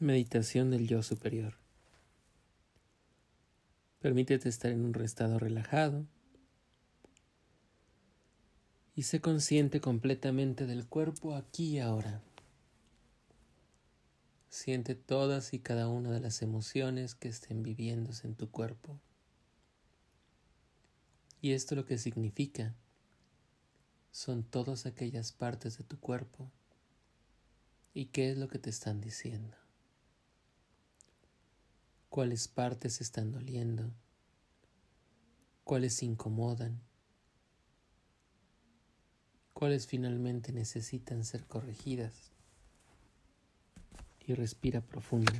Meditación del yo superior. Permítete estar en un estado relajado y sé consciente completamente del cuerpo aquí y ahora. Siente todas y cada una de las emociones que estén viviéndose en tu cuerpo. Y esto lo que significa son todas aquellas partes de tu cuerpo y qué es lo que te están diciendo cuáles partes están doliendo, cuáles incomodan, cuáles finalmente necesitan ser corregidas. Y respira profundo.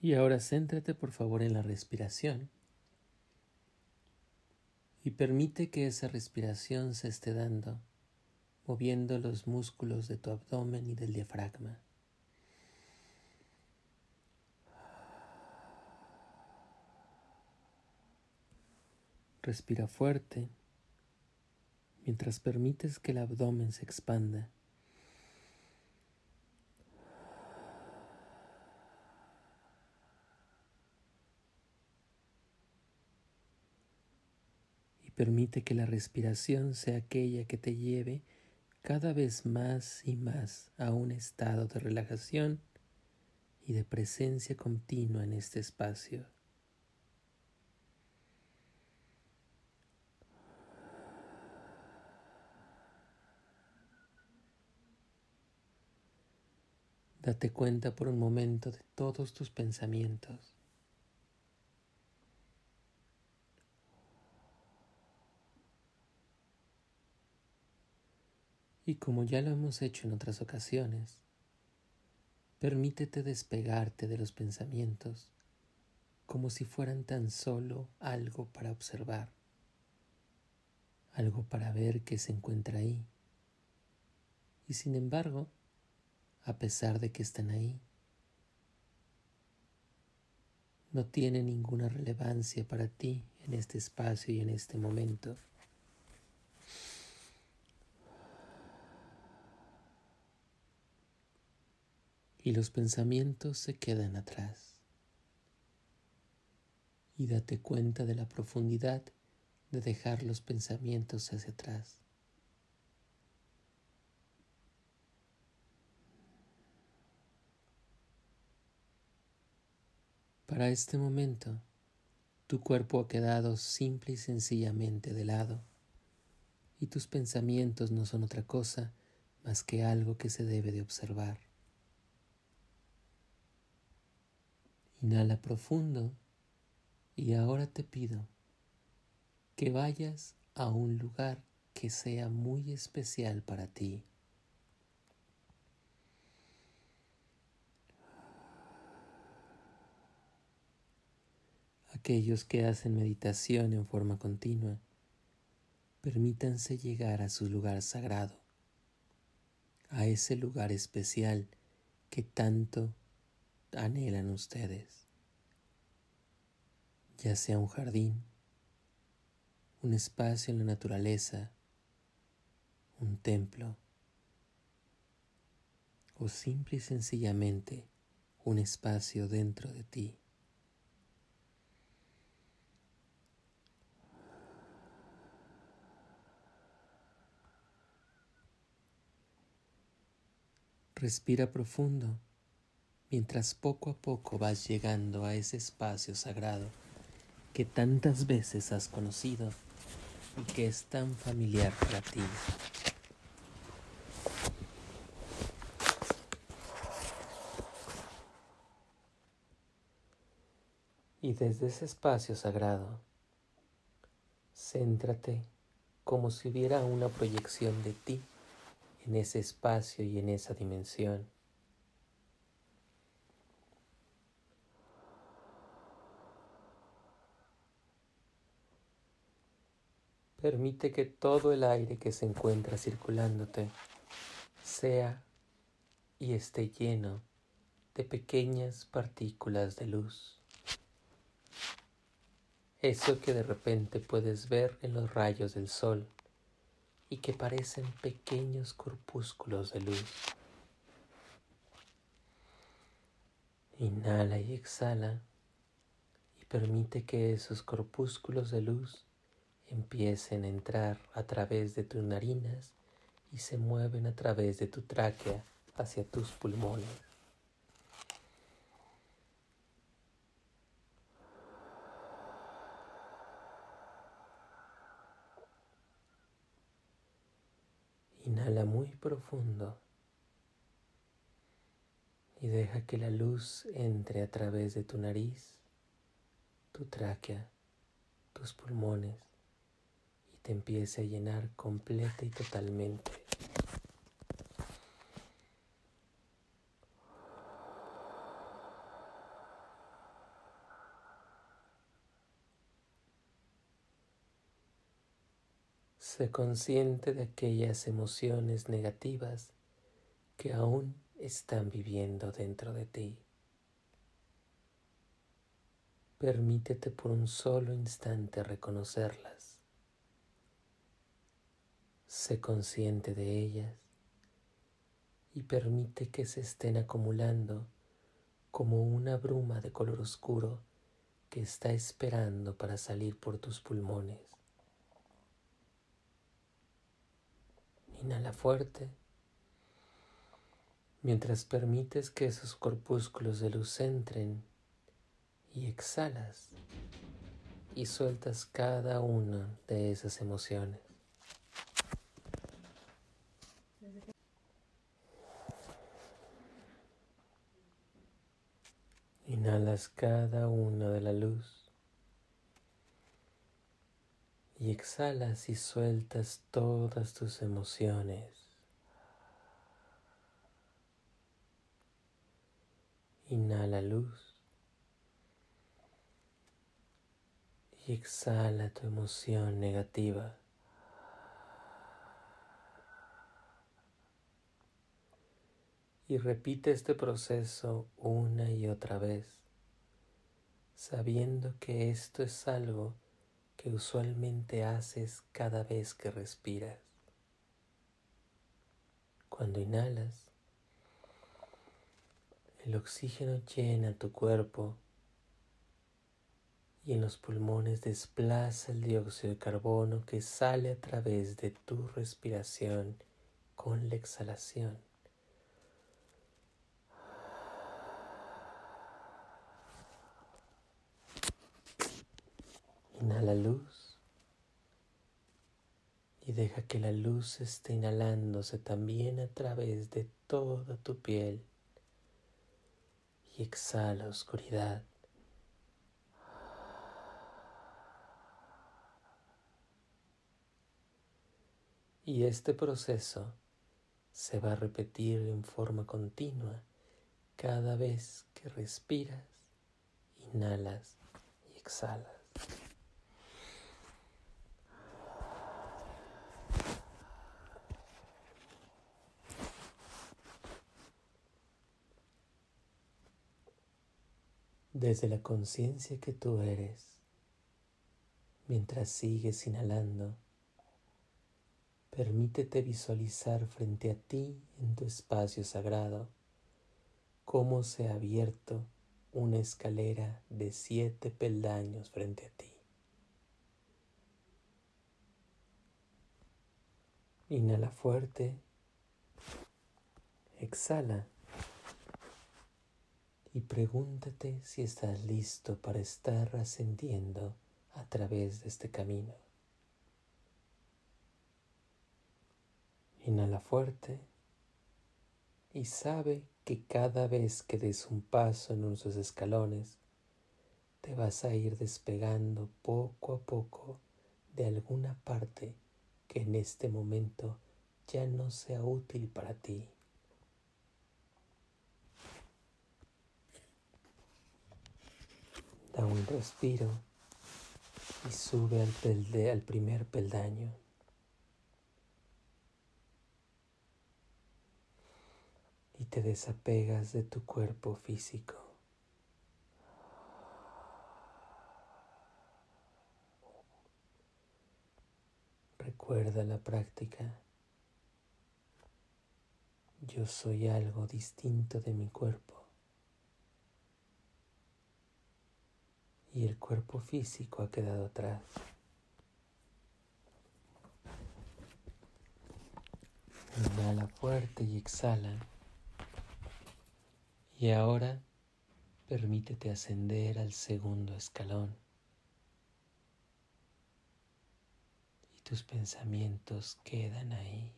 Y ahora céntrate por favor en la respiración y permite que esa respiración se esté dando, moviendo los músculos de tu abdomen y del diafragma. Respira fuerte mientras permites que el abdomen se expanda. Permite que la respiración sea aquella que te lleve cada vez más y más a un estado de relajación y de presencia continua en este espacio. Date cuenta por un momento de todos tus pensamientos. Y como ya lo hemos hecho en otras ocasiones, permítete despegarte de los pensamientos como si fueran tan solo algo para observar, algo para ver que se encuentra ahí. Y sin embargo, a pesar de que están ahí, no tiene ninguna relevancia para ti en este espacio y en este momento. Y los pensamientos se quedan atrás. Y date cuenta de la profundidad de dejar los pensamientos hacia atrás. Para este momento, tu cuerpo ha quedado simple y sencillamente de lado, y tus pensamientos no son otra cosa más que algo que se debe de observar. Inhala profundo y ahora te pido que vayas a un lugar que sea muy especial para ti. Aquellos que hacen meditación en forma continua, permítanse llegar a su lugar sagrado, a ese lugar especial que tanto anhelan ustedes, ya sea un jardín, un espacio en la naturaleza, un templo o simple y sencillamente un espacio dentro de ti. Respira profundo mientras poco a poco vas llegando a ese espacio sagrado que tantas veces has conocido y que es tan familiar para ti. Y desde ese espacio sagrado, céntrate como si hubiera una proyección de ti en ese espacio y en esa dimensión. Permite que todo el aire que se encuentra circulándote sea y esté lleno de pequeñas partículas de luz. Eso que de repente puedes ver en los rayos del sol y que parecen pequeños corpúsculos de luz. Inhala y exhala y permite que esos corpúsculos de luz empiecen a entrar a través de tus narinas y se mueven a través de tu tráquea hacia tus pulmones. Inhala muy profundo y deja que la luz entre a través de tu nariz, tu tráquea, tus pulmones te empiece a llenar completa y totalmente. Sé consciente de aquellas emociones negativas que aún están viviendo dentro de ti. Permítete por un solo instante reconocerlas. Sé consciente de ellas y permite que se estén acumulando como una bruma de color oscuro que está esperando para salir por tus pulmones. Inhala fuerte mientras permites que esos corpúsculos de luz entren y exhalas y sueltas cada una de esas emociones. Inhalas cada una de la luz y exhalas y sueltas todas tus emociones. Inhala luz y exhala tu emoción negativa. Y repite este proceso una y otra vez, sabiendo que esto es algo que usualmente haces cada vez que respiras. Cuando inhalas, el oxígeno llena tu cuerpo y en los pulmones desplaza el dióxido de carbono que sale a través de tu respiración con la exhalación. Inhala luz y deja que la luz esté inhalándose también a través de toda tu piel y exhala oscuridad. Y este proceso se va a repetir en forma continua cada vez que respiras, inhalas y exhalas. Desde la conciencia que tú eres, mientras sigues inhalando, permítete visualizar frente a ti en tu espacio sagrado cómo se ha abierto una escalera de siete peldaños frente a ti. Inhala fuerte, exhala y pregúntate si estás listo para estar ascendiendo a través de este camino. Inhala fuerte y sabe que cada vez que des un paso en unos escalones, te vas a ir despegando poco a poco de alguna parte que en este momento ya no sea útil para ti. Da un respiro y sube al, al primer peldaño. Y te desapegas de tu cuerpo físico. Recuerda la práctica. Yo soy algo distinto de mi cuerpo. Y el cuerpo físico ha quedado atrás. Inhala fuerte y exhala. Y ahora permítete ascender al segundo escalón. Y tus pensamientos quedan ahí.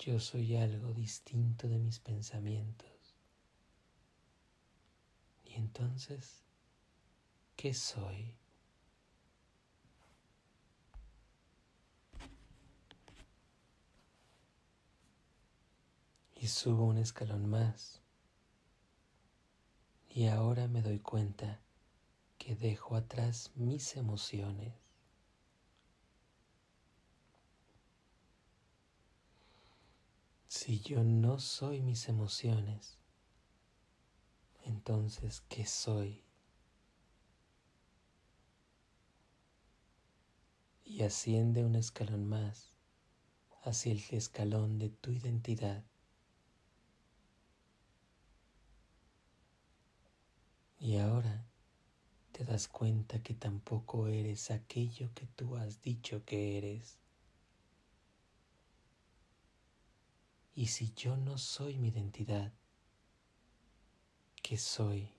Yo soy algo distinto de mis pensamientos. Y entonces, ¿qué soy? y subo un escalón más. Y ahora me doy cuenta que dejo atrás mis emociones. Si yo no soy mis emociones, entonces, ¿qué soy? Y asciende un escalón más hacia el escalón de tu identidad. Y ahora te das cuenta que tampoco eres aquello que tú has dicho que eres. Y si yo no soy mi identidad, ¿qué soy?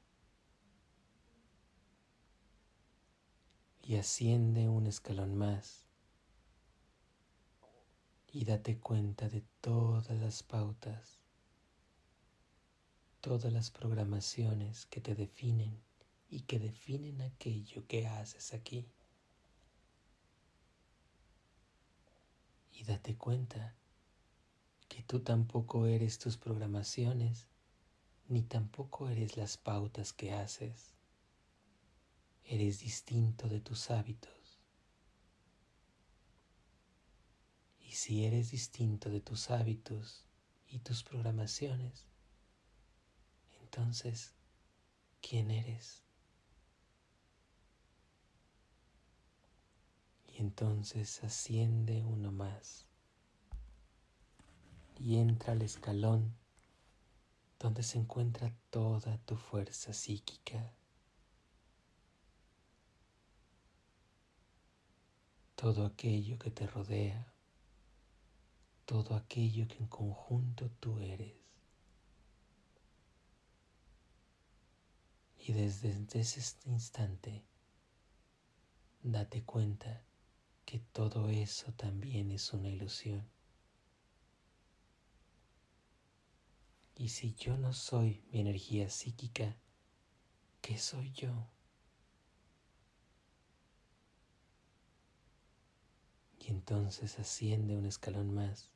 Y asciende un escalón más y date cuenta de todas las pautas todas las programaciones que te definen y que definen aquello que haces aquí. Y date cuenta que tú tampoco eres tus programaciones, ni tampoco eres las pautas que haces. Eres distinto de tus hábitos. Y si eres distinto de tus hábitos y tus programaciones, entonces, ¿quién eres? Y entonces asciende uno más y entra al escalón donde se encuentra toda tu fuerza psíquica, todo aquello que te rodea, todo aquello que en conjunto tú eres. Y desde ese instante, date cuenta que todo eso también es una ilusión. Y si yo no soy mi energía psíquica, ¿qué soy yo? Y entonces asciende un escalón más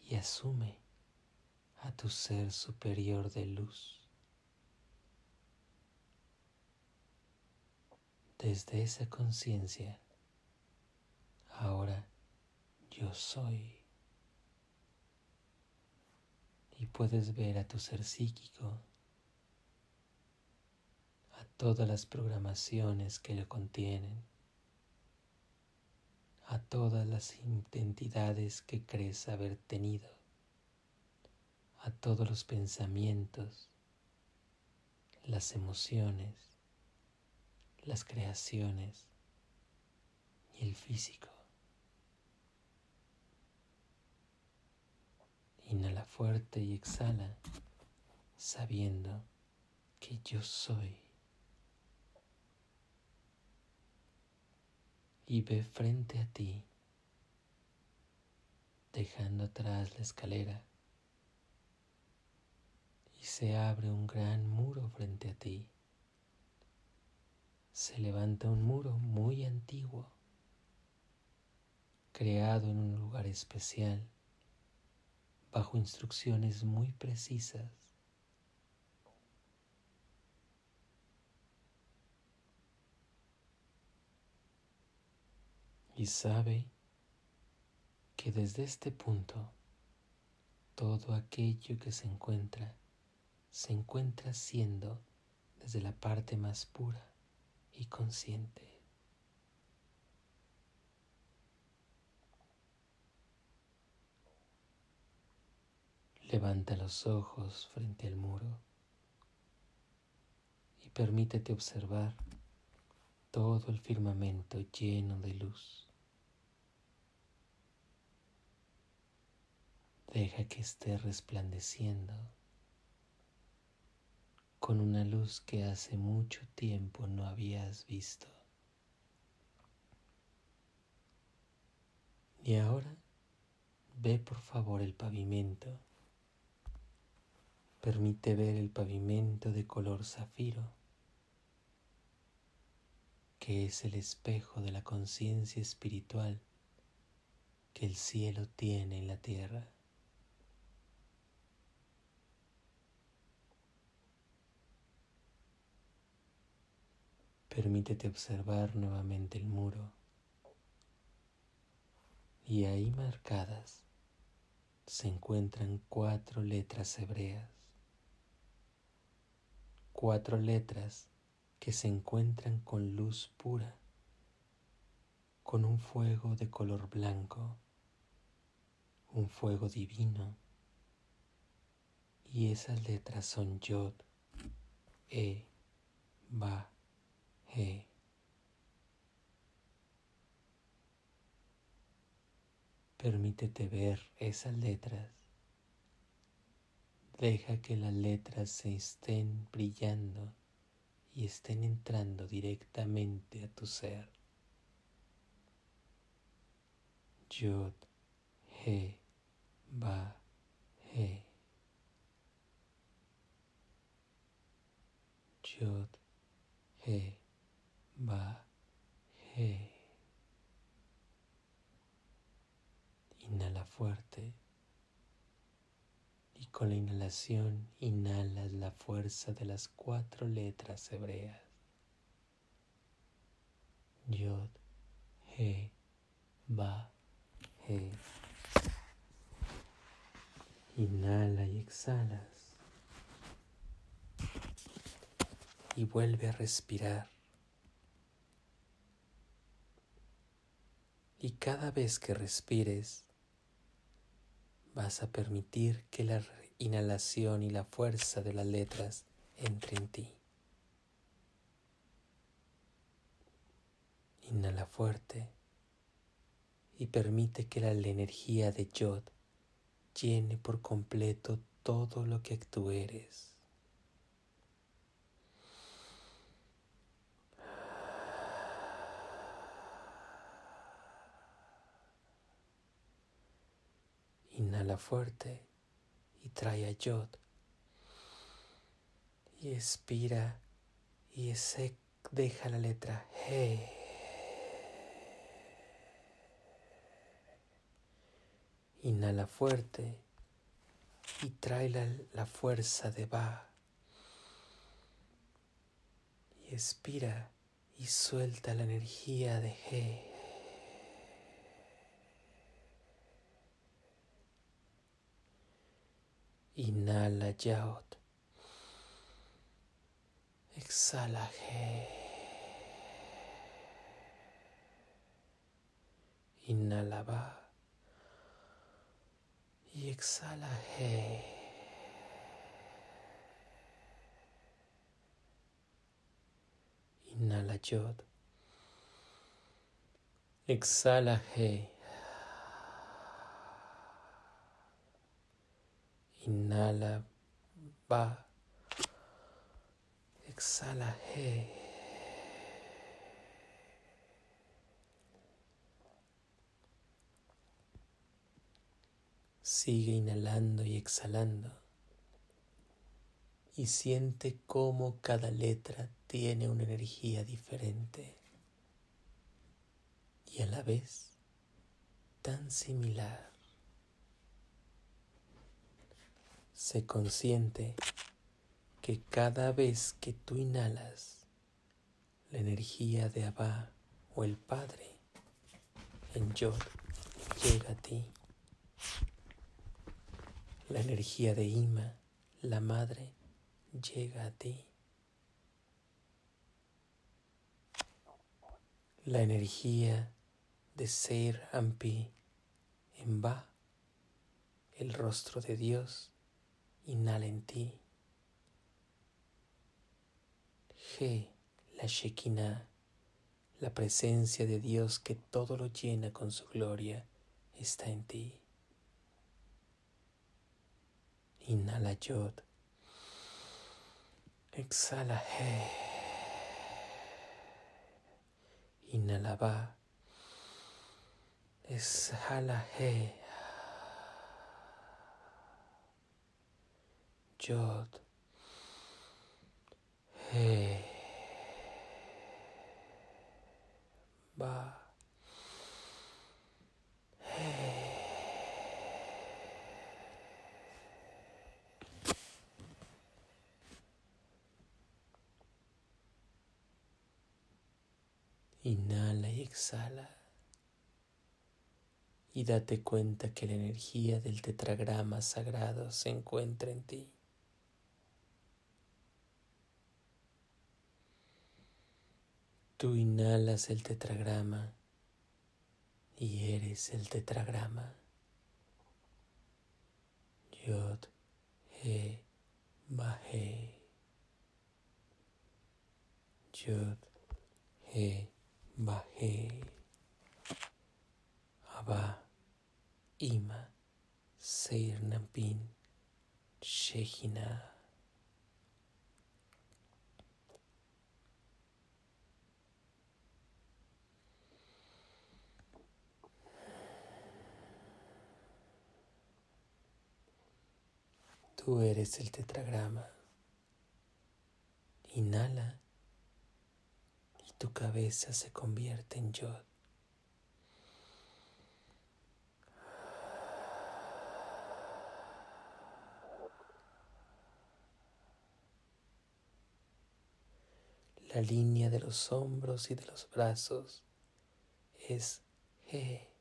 y asume a tu ser superior de luz. Desde esa conciencia, ahora yo soy. Y puedes ver a tu ser psíquico, a todas las programaciones que lo contienen, a todas las identidades que crees haber tenido, a todos los pensamientos, las emociones, las creaciones y el físico. Inhala fuerte y exhala sabiendo que yo soy. Y ve frente a ti, dejando atrás la escalera, y se abre un gran muro frente a ti se levanta un muro muy antiguo, creado en un lugar especial, bajo instrucciones muy precisas. Y sabe que desde este punto todo aquello que se encuentra se encuentra siendo desde la parte más pura y consciente. Levanta los ojos frente al muro y permítete observar todo el firmamento lleno de luz. Deja que esté resplandeciendo con una luz que hace mucho tiempo no habías visto. Y ahora ve por favor el pavimento. Permite ver el pavimento de color zafiro, que es el espejo de la conciencia espiritual que el cielo tiene en la tierra. Permítete observar nuevamente el muro y ahí marcadas se encuentran cuatro letras hebreas, cuatro letras que se encuentran con luz pura, con un fuego de color blanco, un fuego divino, y esas letras son Yod, E, Ba, Permítete ver esas letras. Deja que las letras se estén brillando y estén entrando directamente a tu ser. Yod, He, Ba, He. Yod, He. Ba, He. Inhala fuerte con la inhalación inhalas la fuerza de las cuatro letras hebreas. Yod, He, Ba, He. Inhala y exhalas. Y vuelve a respirar. Y cada vez que respires, vas a permitir que la inhalación y la fuerza de las letras entre en ti. Inhala fuerte y permite que la energía de Yod llene por completo todo lo que tú eres. Inhala fuerte y trae a Yod. Y expira y ese deja la letra He. Inhala fuerte y trae la, la fuerza de Ba. Y expira y suelta la energía de He. Inhala Yaot. Exhala He. Inhala Ba. Y exhala He. Inhala Yod. Exhala He. Inhala, va. Exhala. Sigue inhalando y exhalando y siente cómo cada letra tiene una energía diferente y a la vez tan similar. Sé consciente que cada vez que tú inhalas la energía de Abba o el Padre en Yod llega a ti. La energía de Ima, la Madre, llega a ti. La energía de Ser Ampi en Ba, el rostro de Dios, inhala en ti. G, la Shekinah, la presencia de Dios que todo lo llena con su gloria, está en ti. Inhala Yod. Exhala He. Inhala Ba. Exhala He. Yod. He. Ba. Inhala y exhala. Y date cuenta que la energía del tetragrama sagrado se encuentra en ti. Tú inhalas el tetragrama y eres el tetragrama. Yod, He, Bahe. Yod, He, Baje, Abba, Ima, Seir Nampin, Shehina. Tú eres el tetragrama. Inhala tu cabeza se convierte en yod. La línea de los hombros y de los brazos es He.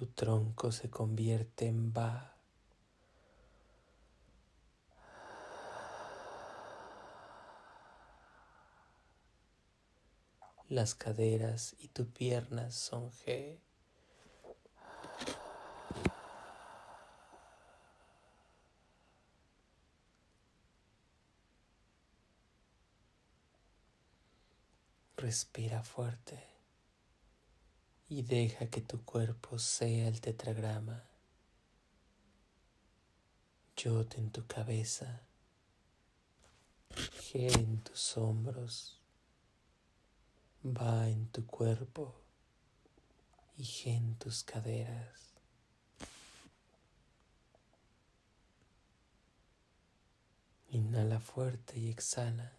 Tu tronco se convierte en Ba. las caderas y tus piernas son G. Respira fuerte y deja que tu cuerpo sea el tetragrama. Yo en tu cabeza, G en tus hombros va en tu cuerpo y en tus caderas. Inhala fuerte y exhala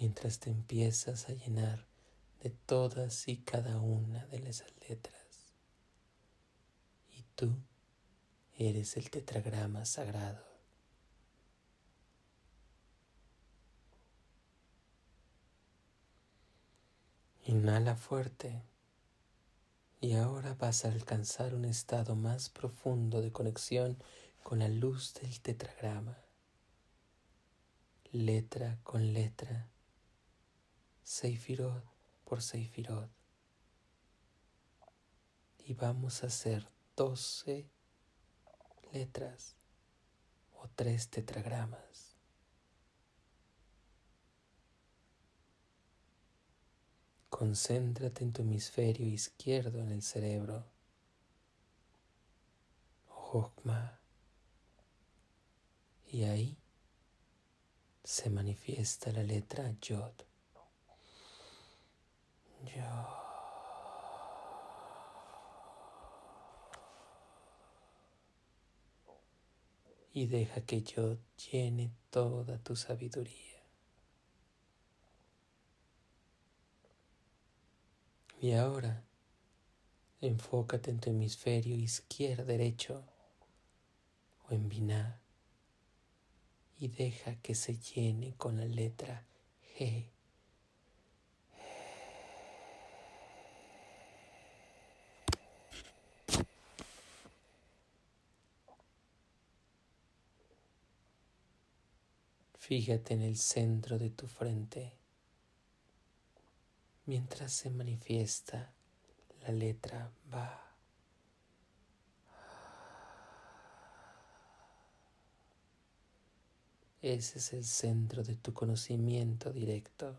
mientras te empiezas a llenar de todas y cada una de esas letras. Y tú eres el tetragrama sagrado. Inhala fuerte y ahora vas a alcanzar un estado más profundo de conexión con la luz del tetragrama, letra con letra, Seifirot por Seifirot. Y vamos a hacer doce letras o tres tetragramas. Concéntrate en tu hemisferio izquierdo en el cerebro. Hokma. Y ahí se manifiesta la letra Yod. Yod. Y deja que Yod llene toda tu sabiduría. Y ahora enfócate en tu hemisferio izquierdo derecho o en Binah y deja que se llene con la letra G. Fíjate en el centro de tu frente mientras se manifiesta la letra Va. Ese es el centro de tu conocimiento directo.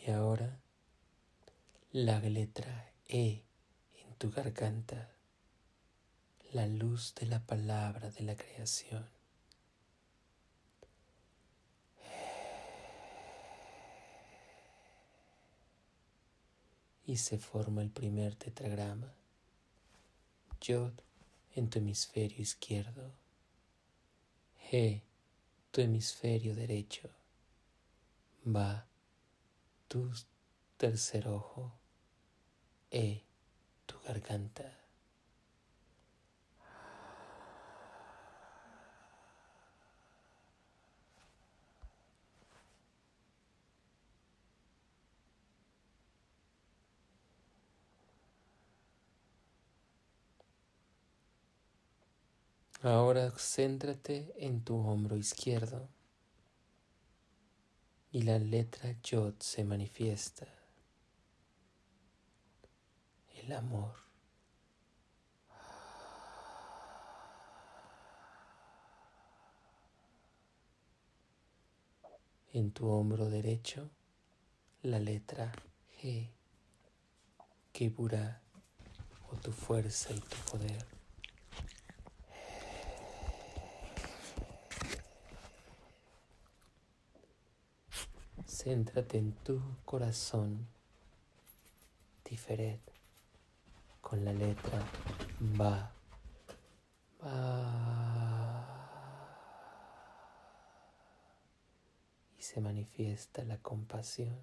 Y ahora la letra E en tu garganta, la luz de la palabra de la creación. Y se forma el primer tetragrama. Yod en tu hemisferio izquierdo. G, tu hemisferio derecho. Va, tu tercer ojo. E, tu garganta. Ahora céntrate en tu hombro izquierdo y la letra Yod se manifiesta. El amor. En tu hombro derecho, la letra G, Kibura, o tu fuerza y tu poder. Céntrate en tu corazón, Tiferet, con la letra Ba. Y se manifiesta la compasión.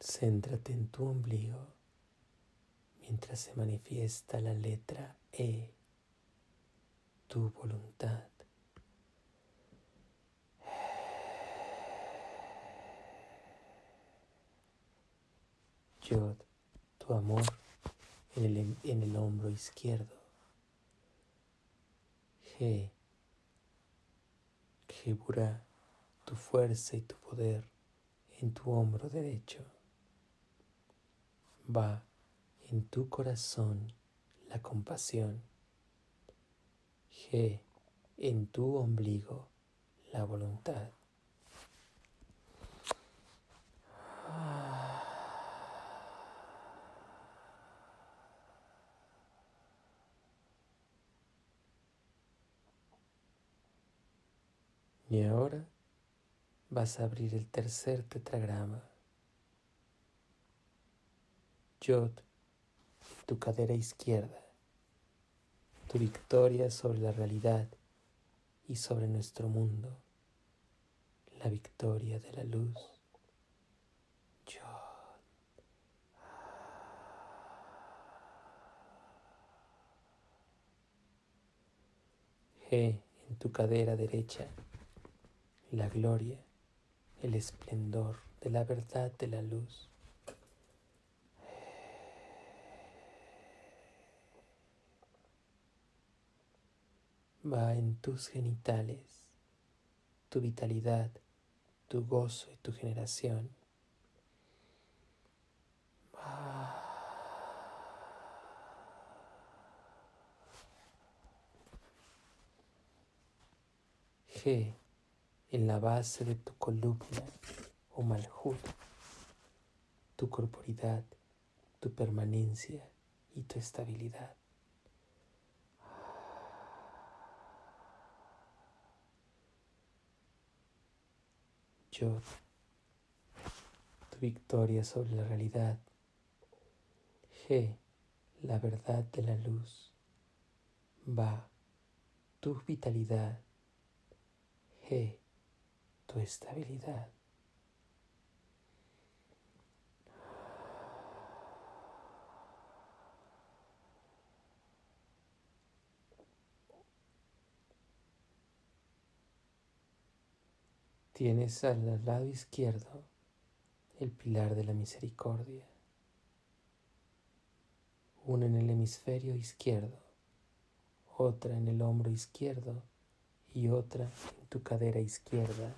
Céntrate en tu ombligo mientras se manifiesta la letra E, tu voluntad. Yod, tu amor en el, en el hombro izquierdo. G, Gebura, tu fuerza y tu poder en tu hombro derecho. Va en tu corazón la compasión. G, en tu ombligo la voluntad. Y ahora vas a abrir el tercer tetragrama. Yod, tu cadera izquierda, tu victoria sobre la realidad y sobre nuestro mundo, la victoria de la luz. Yod. G en tu cadera derecha la gloria, el esplendor de la verdad de la luz. Va en tus genitales, tu vitalidad, tu gozo y tu generación. G en la base de tu columna o malhut, tu corporidad, tu permanencia y tu estabilidad. Yo, tu victoria sobre la realidad. G, la verdad de la luz. Va, tu vitalidad. G, tu estabilidad. Tienes al lado izquierdo el pilar de la misericordia, una en el hemisferio izquierdo, otra en el hombro izquierdo y otra en tu cadera izquierda.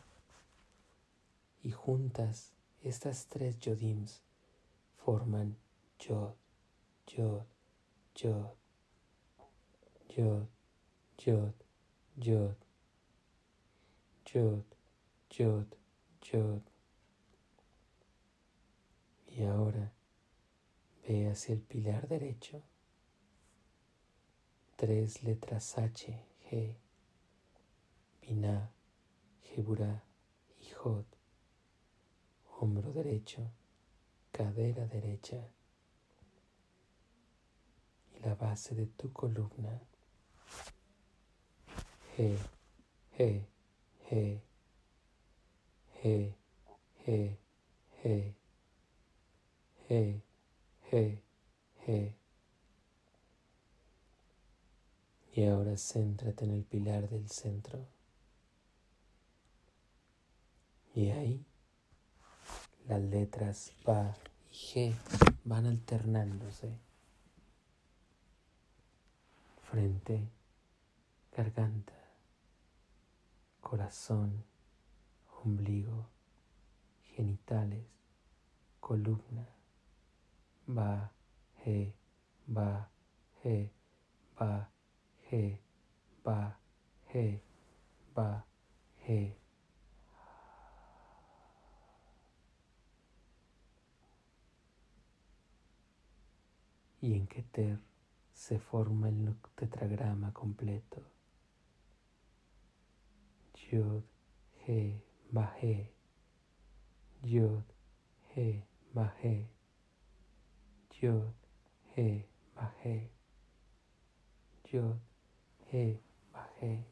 Y juntas estas tres yodims forman yod, yod, yod, yod, yod, yod, yod, yod, yod. Y ahora ve hacia el pilar derecho. Tres letras H, G, Binah, Geburah y Jod. Hombro derecho, cadera derecha y la base de tu columna. G, G, G, G, G, G. He, he, he. Y ahora céntrate en el pilar del centro. Y ahí las letras Ba y G van alternándose. Frente, garganta, corazón, ombligo, genitales, columna ba, he, ba, he, ba, he, ba, he, ba, he. Y en Keter se forma el tetragrama completo. Yod, He, Ba, He. Yod, He, Ba, He. Yod, He, Bajé. Yod, He, Bajé.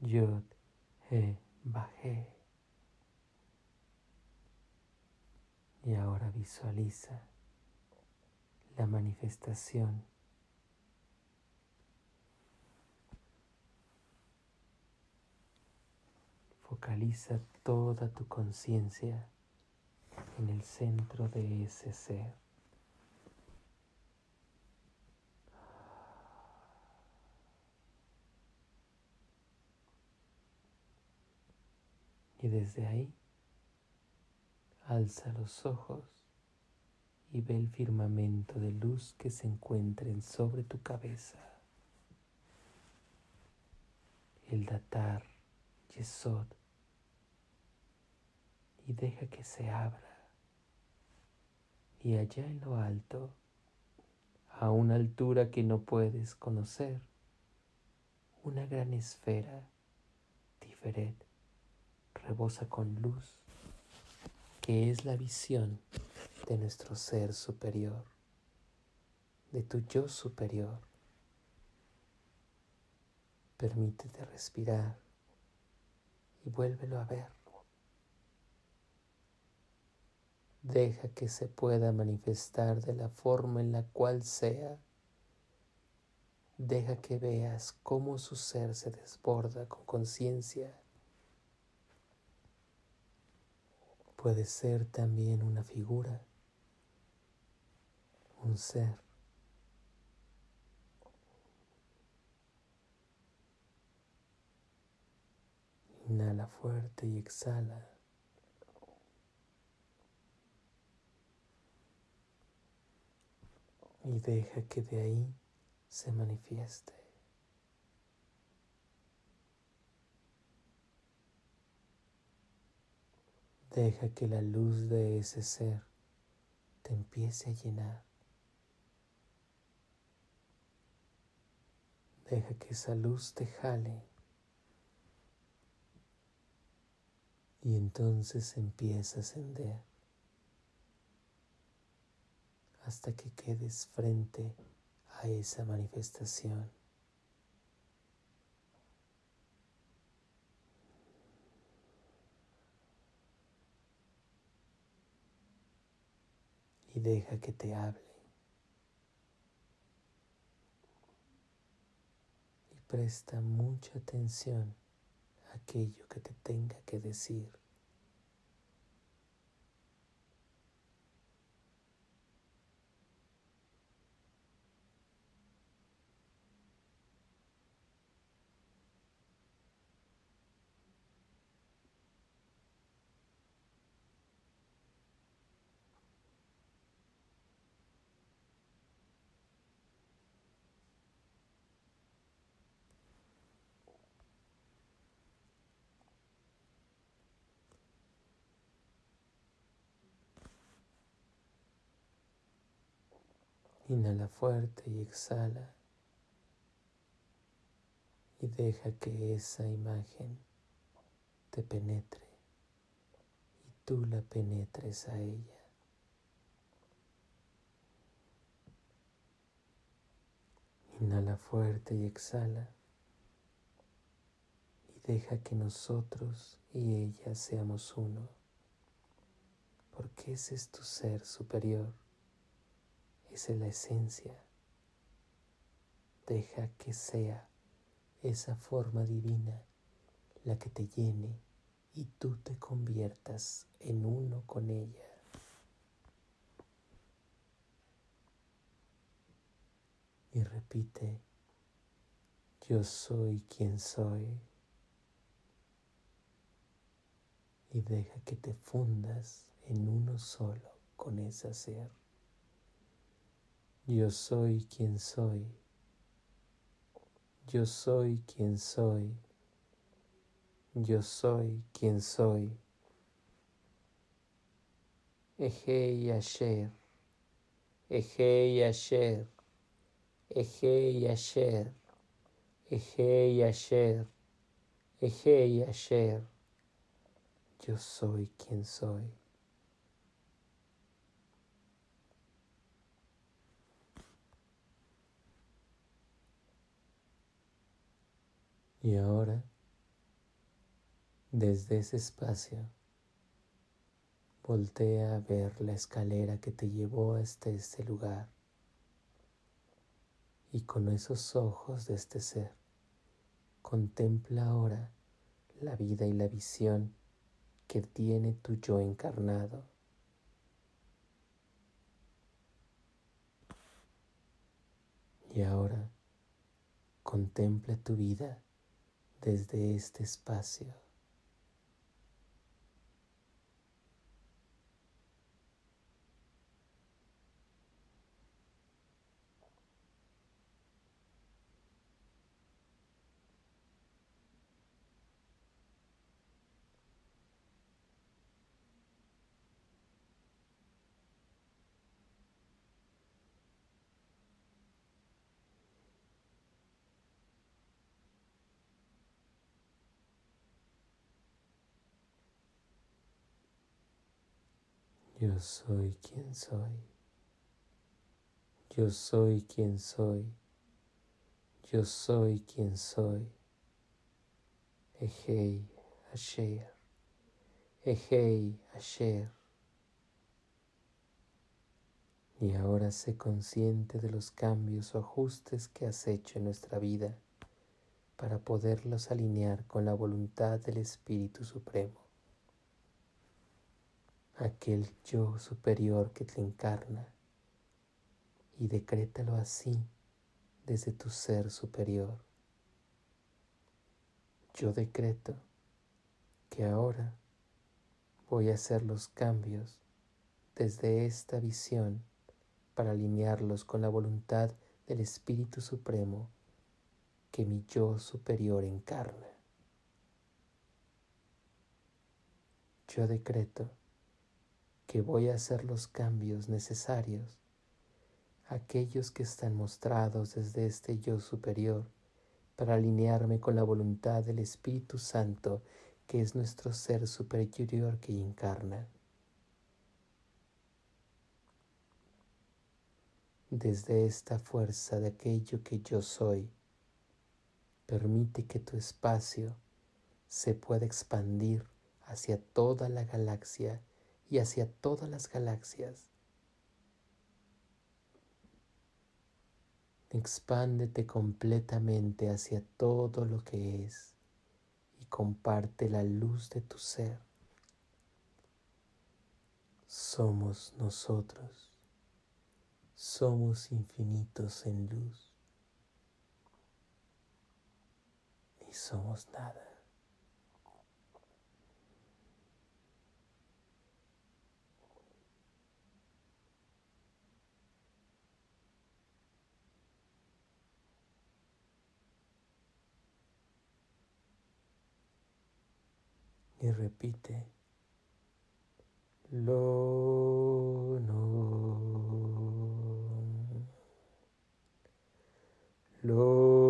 Yod, He, Bajé. Y ahora visualiza la manifestación Focaliza toda tu conciencia en el centro de ese ser. Y desde ahí, alza los ojos y ve el firmamento de luz que se encuentren sobre tu cabeza. El datar, Yesod, y deja que se abra. Y allá en lo alto, a una altura que no puedes conocer, una gran esfera, diferente rebosa con luz, que es la visión de nuestro ser superior, de tu yo superior. Permítete respirar y vuélvelo a ver. Deja que se pueda manifestar de la forma en la cual sea. Deja que veas cómo su ser se desborda con conciencia puede ser también una figura, un ser. Inhala fuerte y exhala. Y deja que de ahí se manifieste. Deja que la luz de ese ser te empiece a llenar. Deja que esa luz te jale. Y entonces empieza a ascender hasta que quedes frente a esa manifestación. y deja que te hable. Y presta mucha atención a aquello que te tenga que decir. Inhala fuerte y exhala. Y deja que esa imagen te penetre y tú la penetres a ella. Inhala fuerte y exhala. Y deja que nosotros y ella seamos uno. Porque ese es tu ser superior. Esa es la esencia. Deja que sea esa forma divina la que te llene y tú te conviertas en uno con ella. Y repite, yo soy quien soy. Y deja que te fundas en uno solo con ese ser. Yo soy quien soy. Yo soy quien soy. Yo soy quien soy. Ejei Asher, Ejei Asher, Ejei Asher, Ejei Asher, Ejei Asher. Yo soy quien soy. Y ahora desde ese espacio, voltea a ver la escalera que te llevó hasta este lugar y con esos ojos de este ser, contempla ahora la vida y la visión que tiene tu yo encarnado. Y ahora contempla tu vida desde este espacio. Yo soy quien soy. Yo soy quien soy. Yo soy quien soy. Ejei Asher. Ejei Asher. Y ahora sé consciente de los cambios o ajustes que has hecho en nuestra vida para poderlos alinear con la voluntad del Espíritu Supremo aquel yo superior que te encarna y decrétalo así desde tu ser superior. Yo decreto que ahora voy a hacer los cambios desde esta visión para alinearlos con la voluntad del Espíritu Supremo que mi yo superior encarna. Yo decreto que voy a hacer los cambios necesarios, aquellos que están mostrados desde este yo superior, para alinearme con la voluntad del Espíritu Santo, que es nuestro ser superior que encarna. Desde esta fuerza de aquello que yo soy, permite que tu espacio se pueda expandir hacia toda la galaxia y hacia todas las galaxias. Expándete completamente hacia todo lo que es y comparte la luz de tu ser. Somos nosotros, somos infinitos en luz y somos nada. y repite lo no. Lo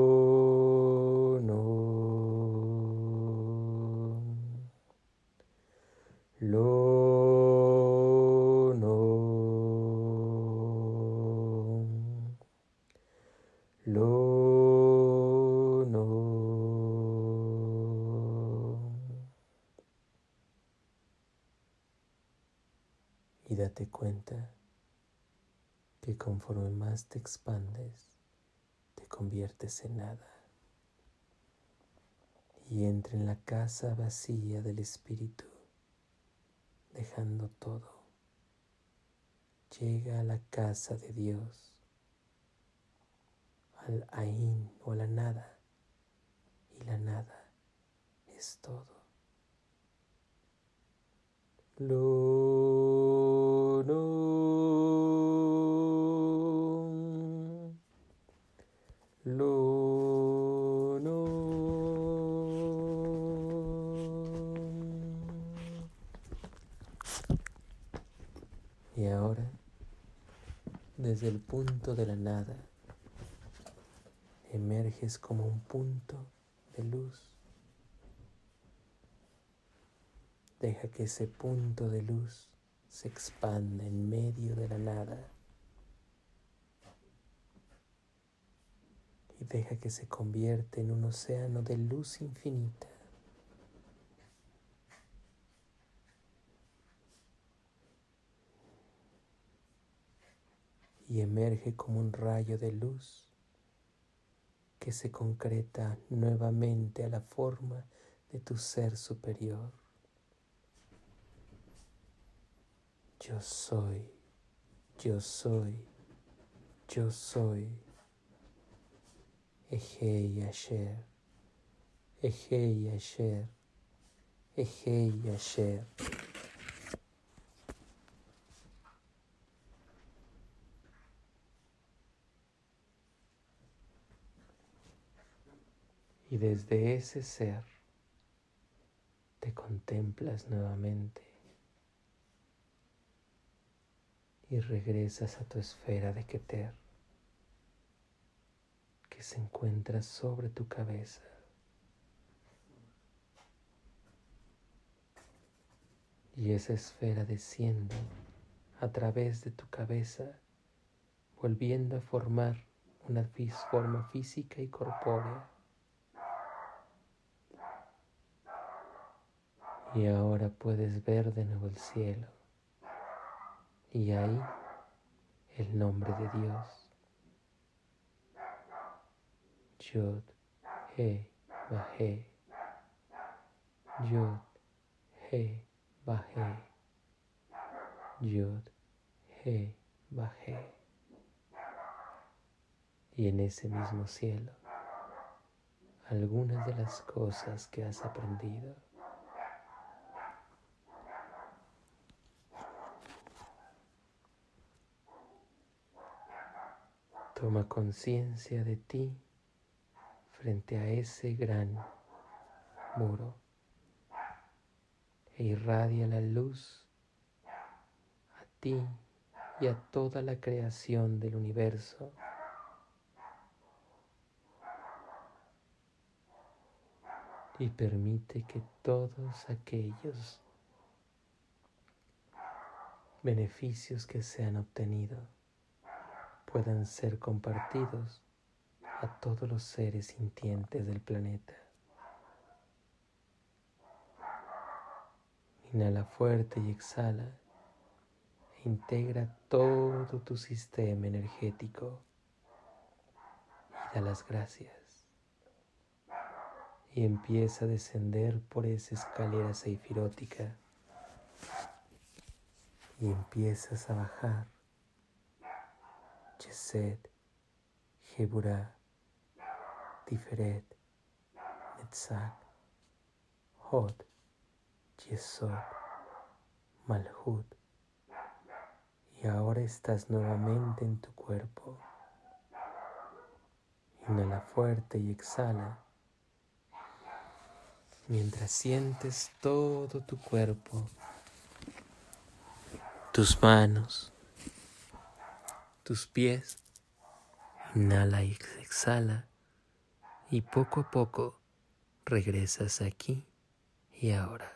cuenta que conforme más te expandes, te conviertes en nada. Y entra en la casa vacía del Espíritu, dejando todo. Llega a la casa de Dios, al Ain o a la nada, y la nada es todo. Lo, el punto de la nada, emerges como un punto de luz Deja que ese punto de luz se expanda en medio de la nada. Y deja que se convierta en un océano de luz infinita. Y emerge como un rayo de luz que se concreta nuevamente a la forma de tu ser superior. Yo soy, yo soy, yo soy. Ejei Asher, Ejei Asher, Ejei Asher. Desde ese ser te contemplas nuevamente y regresas a tu esfera de Keter que se encuentra sobre tu cabeza. Y esa esfera desciende a través de tu cabeza, volviendo a formar una forma física y corpórea. Y ahora puedes ver de nuevo el cielo y ahí el nombre de Dios. Yod, He, Bahe. Yod, He, Bahe. Yod, He, Bahe. Y en ese mismo cielo, algunas de las cosas que has aprendido. Toma conciencia de ti frente a ese gran muro e irradia la luz a ti y a toda la creación del universo. Y permite que todos aquellos beneficios que se han obtenido puedan ser compartidos a todos los seres sintientes del planeta. Inhala fuerte y exhala e integra todo tu sistema energético y da las gracias. Y empieza a descender por esa escalera seifirótica y empiezas a bajar Chesed, Geburah, Tiferet, Netzach, Hod, Yesod, Malhut. Y ahora estás nuevamente en tu cuerpo. Inhala fuerte y exhala. Mientras sientes todo tu cuerpo, tus manos, tus pies. Inhala y exhala. Y poco a poco regresas aquí y ahora.